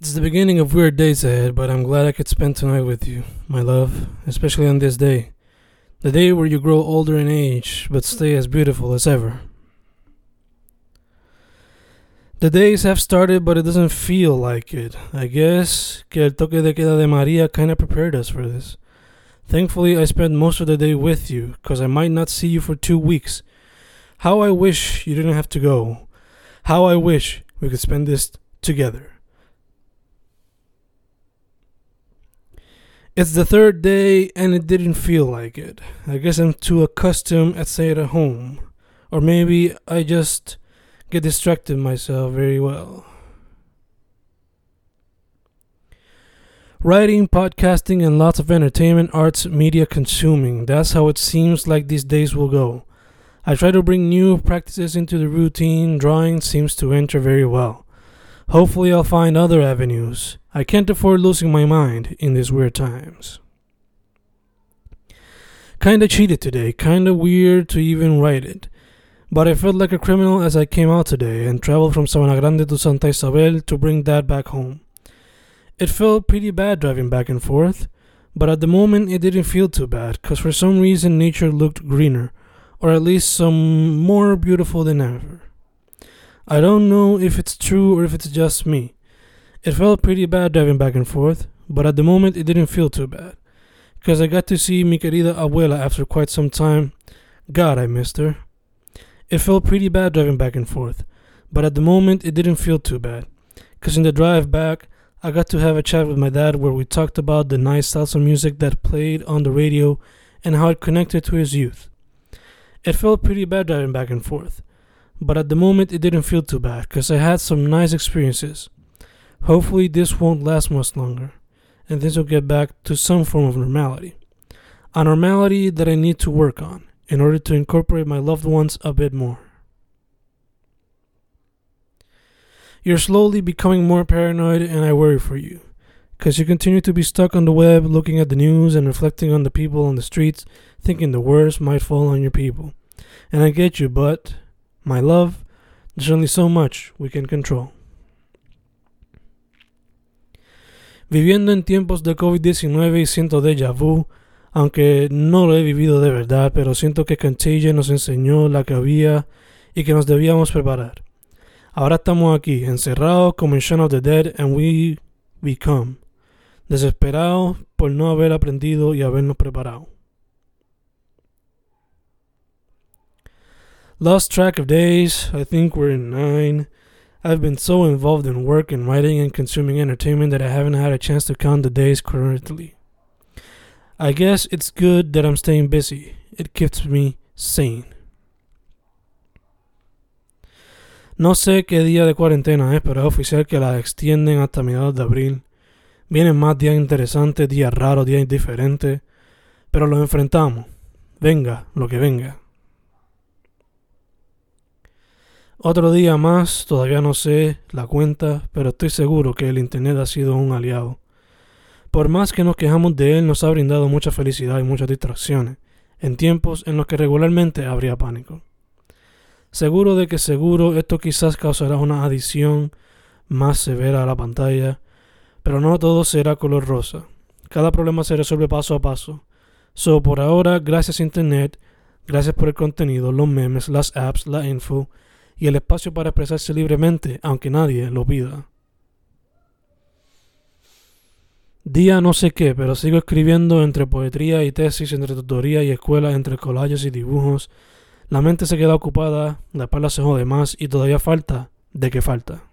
It's the beginning of weird days ahead, but I'm glad I could spend tonight with you, my love, especially on this day. The day where you grow older in age, but stay as beautiful as ever. The days have started, but it doesn't feel like it. I guess que el toque de queda de Maria kinda prepared us for this. Thankfully, I spent most of the day with you, cause I might not see you for two weeks. How I wish you didn't have to go. How I wish we could spend this together. It's the third day and it didn't feel like it. I guess I'm too accustomed at staying at home. Or maybe I just get distracted myself very well. Writing, podcasting, and lots of entertainment, arts, media consuming. That's how it seems like these days will go. I try to bring new practices into the routine. Drawing seems to enter very well. Hopefully, I'll find other avenues. I can't afford losing my mind in these weird times. Kinda cheated today, kinda weird to even write it. But I felt like a criminal as I came out today and traveled from Sabana Grande to Santa Isabel to bring Dad back home. It felt pretty bad driving back and forth, but at the moment it didn't feel too bad, because for some reason nature looked greener, or at least some more beautiful than ever. I don't know if it's true or if it's just me. It felt pretty bad driving back and forth, but at the moment it didn't feel too bad. Because I got to see mi querida abuela after quite some time. God, I missed her. It felt pretty bad driving back and forth, but at the moment it didn't feel too bad. Because in the drive back, I got to have a chat with my dad where we talked about the nice salsa music that played on the radio and how it connected to his youth. It felt pretty bad driving back and forth, but at the moment it didn't feel too bad because I had some nice experiences. Hopefully, this won't last much longer, and things will get back to some form of normality. A normality that I need to work on in order to incorporate my loved ones a bit more. You're slowly becoming more paranoid, and I worry for you. Because you continue to be stuck on the web, looking at the news and reflecting on the people on the streets, thinking the worst might fall on your people. And I get you, but, my love, there's only so much we can control. Viviendo en tiempos de COVID-19 y siento déjà vu, aunque no lo he vivido de verdad, pero siento que Contagion nos enseñó la que había y que nos debíamos preparar. Ahora estamos aquí, encerrados como en Shaun of the Dead, and we become. Desesperados por no haber aprendido y habernos preparado. Lost track of days, I think we're in nine. I've been so involved in work and writing and consuming entertainment that I haven't had a chance to count the days currently. I guess it's good that I'm staying busy. It keeps me sane. No sé qué día de cuarentena es, pero es oficial que la extienden hasta mediados de abril. Vienen más días interesantes, días raros, días diferentes, pero los enfrentamos. Venga lo que venga. Otro día más, todavía no sé la cuenta, pero estoy seguro que el Internet ha sido un aliado. Por más que nos quejamos de él, nos ha brindado mucha felicidad y muchas distracciones, en tiempos en los que regularmente habría pánico. Seguro de que seguro esto quizás causará una adición más severa a la pantalla, pero no todo será color rosa. Cada problema se resuelve paso a paso. So, por ahora, gracias Internet, gracias por el contenido, los memes, las apps, la info y el espacio para expresarse libremente, aunque nadie lo pida. Día no sé qué, pero sigo escribiendo entre poetría y tesis, entre tutoría y escuela, entre collages y dibujos. La mente se queda ocupada, la espalda se jode más y todavía falta de qué falta.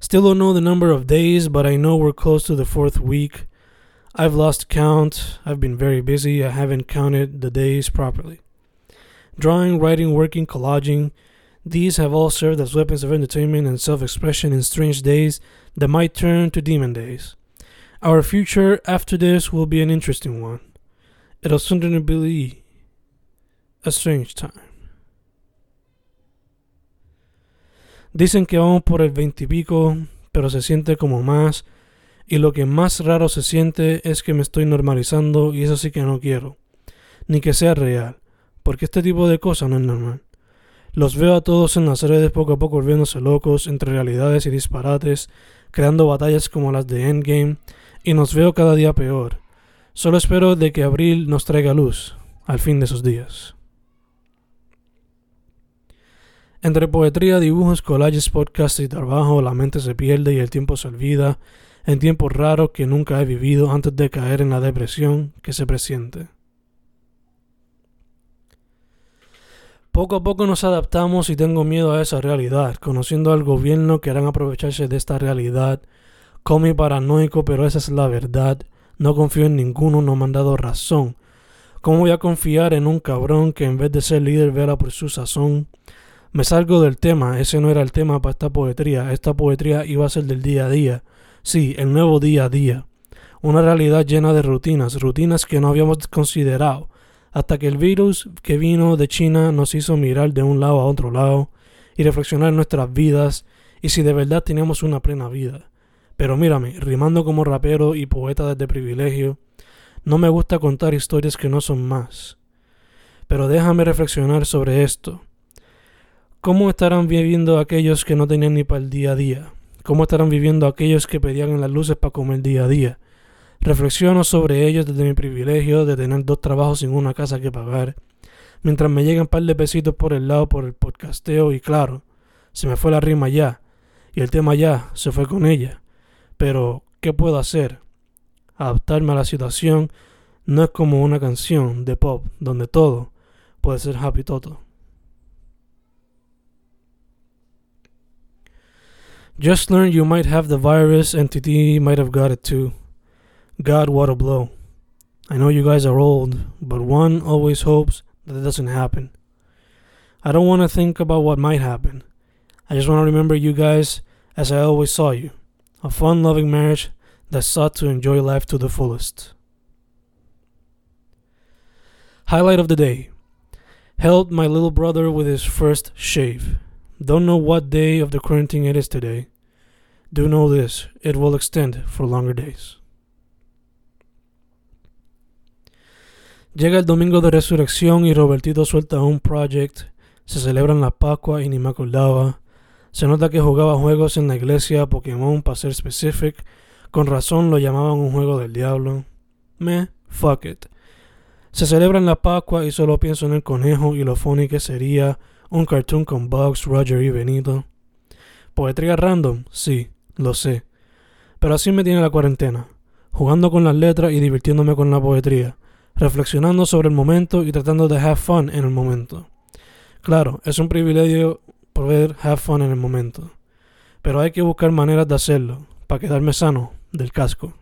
Still don't know the number of days, but I know we're close to the fourth week. I've lost count. I've been very busy. I haven't counted the days properly. Drawing, writing, working, collaging, these have all served as weapons of entertainment and self expression in strange days that might turn to demon days. Our future after this will be an interesting one. It'll certainly be a strange time. Dicen que vamos por el veintipico, pero se siente como más, y lo que más raro se siente es que me estoy normalizando y eso sí que no quiero, ni que sea real, porque este tipo de cosas no es normal. Los veo a todos en las redes poco a poco volviéndose locos entre realidades y disparates, creando batallas como las de Endgame, y nos veo cada día peor. Solo espero de que abril nos traiga luz al fin de sus días. Entre poetría, dibujos, collages, podcasts y trabajo, la mente se pierde y el tiempo se olvida, en tiempos raros que nunca he vivido antes de caer en la depresión que se presiente. Poco a poco nos adaptamos y tengo miedo a esa realidad, conociendo al gobierno que harán aprovecharse de esta realidad. Come paranoico, pero esa es la verdad. No confío en ninguno, no me han dado razón. ¿Cómo voy a confiar en un cabrón que en vez de ser líder vela por su sazón? Me salgo del tema, ese no era el tema para esta poetría. Esta poetría iba a ser del día a día. Sí, el nuevo día a día. Una realidad llena de rutinas, rutinas que no habíamos considerado hasta que el virus que vino de China nos hizo mirar de un lado a otro lado y reflexionar en nuestras vidas y si de verdad teníamos una plena vida. Pero mírame, rimando como rapero y poeta desde privilegio, no me gusta contar historias que no son más. Pero déjame reflexionar sobre esto. ¿Cómo estarán viviendo aquellos que no tenían ni para el día a día? ¿Cómo estarán viviendo aquellos que pedían en las luces para comer día a día? Reflexiono sobre ellos desde mi privilegio de tener dos trabajos sin una casa que pagar, mientras me llegan un par de pesitos por el lado por el podcasteo y claro, se me fue la rima ya, y el tema ya se fue con ella. Pero, ¿qué puedo hacer? Adaptarme a la situación no es como una canción de pop donde todo puede ser happy toto. Just learn you might have the virus and TT might have got it too. God, what a blow. I know you guys are old, but one always hopes that it doesn't happen. I don't want to think about what might happen. I just want to remember you guys as I always saw you a fun, loving marriage that sought to enjoy life to the fullest. Highlight of the day Helped my little brother with his first shave. Don't know what day of the quarantine it is today. Do know this it will extend for longer days. Llega el domingo de resurrección y Robertito suelta un project. Se celebran la Pascua y ni me acordaba. Se nota que jugaba juegos en la iglesia, Pokémon para ser specific. Con razón lo llamaban un juego del diablo. Me, fuck it. Se celebran la Pascua y solo pienso en el conejo y lo funny que sería un cartoon con Bugs, Roger y Benito. Poetría random, sí, lo sé. Pero así me tiene la cuarentena, jugando con las letras y divirtiéndome con la poetría reflexionando sobre el momento y tratando de have fun en el momento. Claro, es un privilegio poder have fun en el momento, pero hay que buscar maneras de hacerlo para quedarme sano del casco.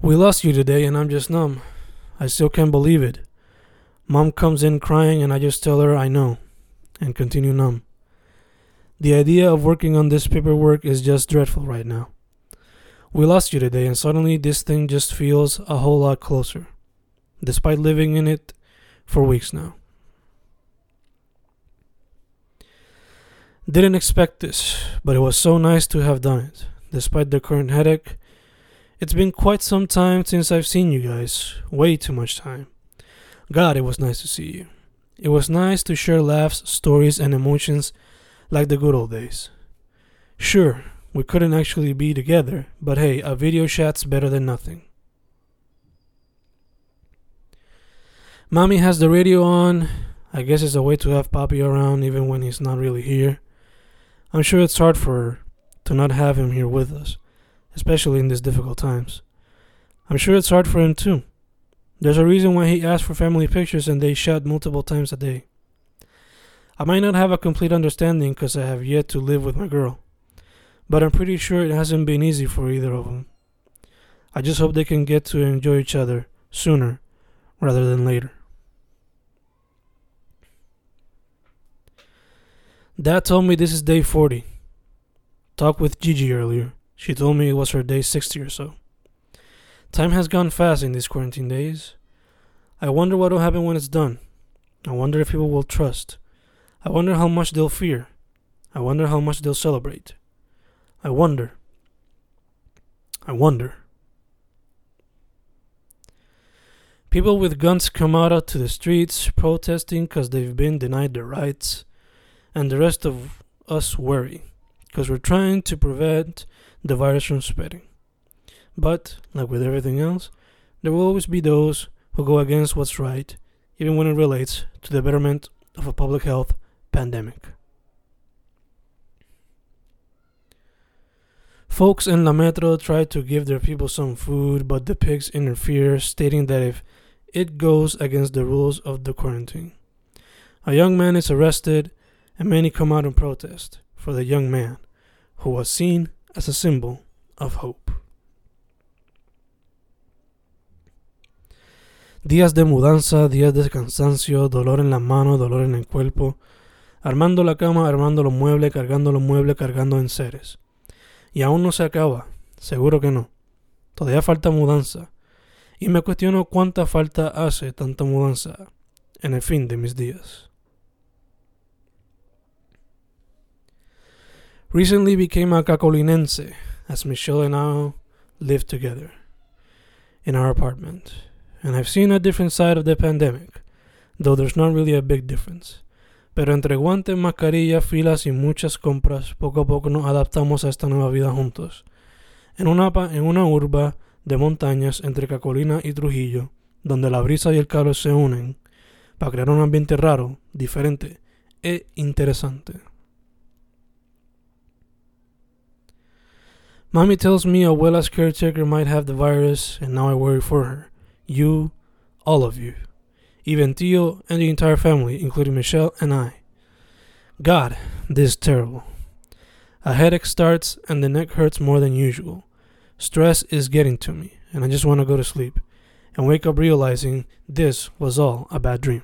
We lost you today and I'm just numb. I still can't believe it. Mom comes in crying and I just tell her I know and continue numb. The idea of working on this paperwork is just dreadful right now. We lost you today, and suddenly this thing just feels a whole lot closer, despite living in it for weeks now. Didn't expect this, but it was so nice to have done it, despite the current headache. It's been quite some time since I've seen you guys, way too much time. God, it was nice to see you. It was nice to share laughs, stories, and emotions like the good old days. Sure, we couldn't actually be together, but hey, a video chat's better than nothing. Mommy has the radio on. I guess it's a way to have Poppy around even when he's not really here. I'm sure it's hard for her to not have him here with us, especially in these difficult times. I'm sure it's hard for him too. There's a reason why he asked for family pictures and they shot multiple times a day. I might not have a complete understanding because I have yet to live with my girl but I'm pretty sure it hasn't been easy for either of them. I just hope they can get to enjoy each other sooner rather than later. Dad told me this is day 40. Talked with Gigi earlier. She told me it was her day 60 or so. Time has gone fast in these quarantine days. I wonder what will happen when it's done. I wonder if people will trust. I wonder how much they'll fear. I wonder how much they'll celebrate. I wonder. I wonder. People with guns come out to the streets protesting because they've been denied their rights, and the rest of us worry because we're trying to prevent the virus from spreading. But, like with everything else, there will always be those who go against what's right, even when it relates to the betterment of a public health pandemic. Folks in La Metro try to give their people some food, but the pigs interfere, stating that if it goes against the rules of the quarantine. A young man is arrested, and many come out in protest for the young man, who was seen as a symbol of hope. Días de mudanza, días de cansancio, dolor en la mano, dolor en el cuerpo, armando la cama, armando los muebles, cargando los muebles, cargando en seres. Y aún no se acaba, seguro que no. Todavía falta mudanza. Y me cuestiono cuánta falta hace tanta mudanza en el fin de mis días. Recently became a carolinense as Michelle and I live together in our apartment. and I've seen a different side of the pandemic, though there's not really a big difference. Pero entre guantes, mascarillas, filas y muchas compras, poco a poco nos adaptamos a esta nueva vida juntos. En una, en una urba de montañas entre Cacolina y Trujillo, donde la brisa y el calor se unen para crear un ambiente raro, diferente e interesante. Mommy tells me abuela's caretaker might have the virus, and now I worry for her. you, all of you, even Theo and the entire family, including Michelle and I. God, this is terrible. A headache starts and the neck hurts more than usual. Stress is getting to me, and I just want to go to sleep and wake up realizing this was all a bad dream.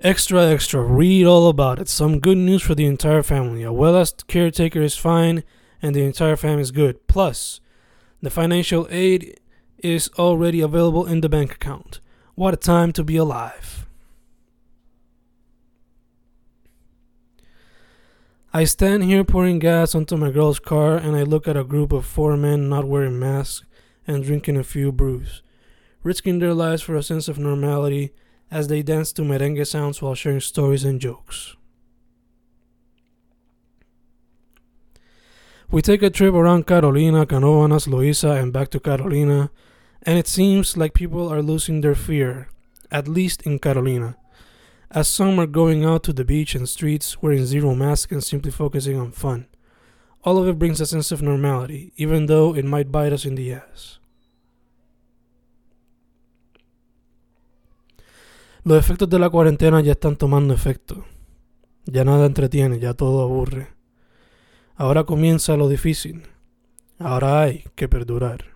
Extra, extra, read all about it. Some good news for the entire family. A well asked caretaker is fine, and the entire family is good. Plus, the financial aid is already available in the bank account. What a time to be alive. I stand here pouring gas onto my girl's car and I look at a group of four men not wearing masks and drinking a few brews, risking their lives for a sense of normality as they dance to merengue sounds while sharing stories and jokes. We take a trip around Carolina, Canovanas, Loiza, and back to Carolina, and it seems like people are losing their fear, at least in Carolina, as some are going out to the beach and streets wearing zero masks and simply focusing on fun. All of it brings a sense of normality, even though it might bite us in the ass. Los efectos de la cuarentena ya están tomando efecto. Ya nada entretiene, ya todo aburre. Ahora comienza lo difícil. Ahora hay que perdurar.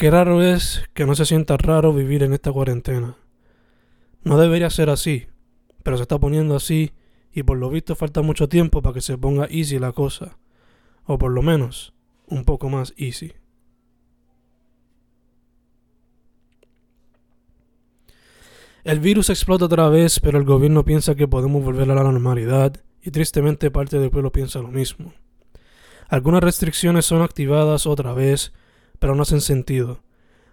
Qué raro es que no se sienta raro vivir en esta cuarentena. No debería ser así, pero se está poniendo así y por lo visto falta mucho tiempo para que se ponga easy la cosa. O por lo menos un poco más easy. El virus explota otra vez, pero el gobierno piensa que podemos volver a la normalidad y tristemente parte del pueblo piensa lo mismo. Algunas restricciones son activadas otra vez, pero no hacen sentido,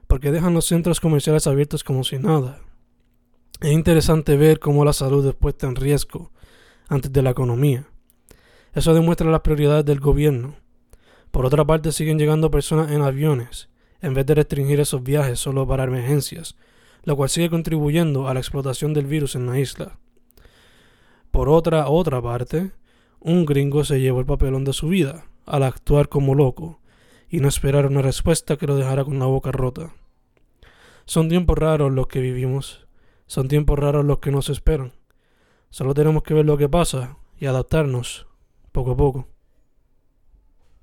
porque dejan los centros comerciales abiertos como si nada. Es interesante ver cómo la salud es puesta en riesgo antes de la economía. Eso demuestra las prioridades del gobierno. Por otra parte, siguen llegando personas en aviones, en vez de restringir esos viajes solo para emergencias, lo cual sigue contribuyendo a la explotación del virus en la isla. Por otra otra parte, un gringo se llevó el papelón de su vida al actuar como loco y no esperar una respuesta que lo dejara con la boca rota. Son tiempos raros los que vivimos, son tiempos raros los que nos esperan. Solo tenemos que ver lo que pasa y adaptarnos poco a poco.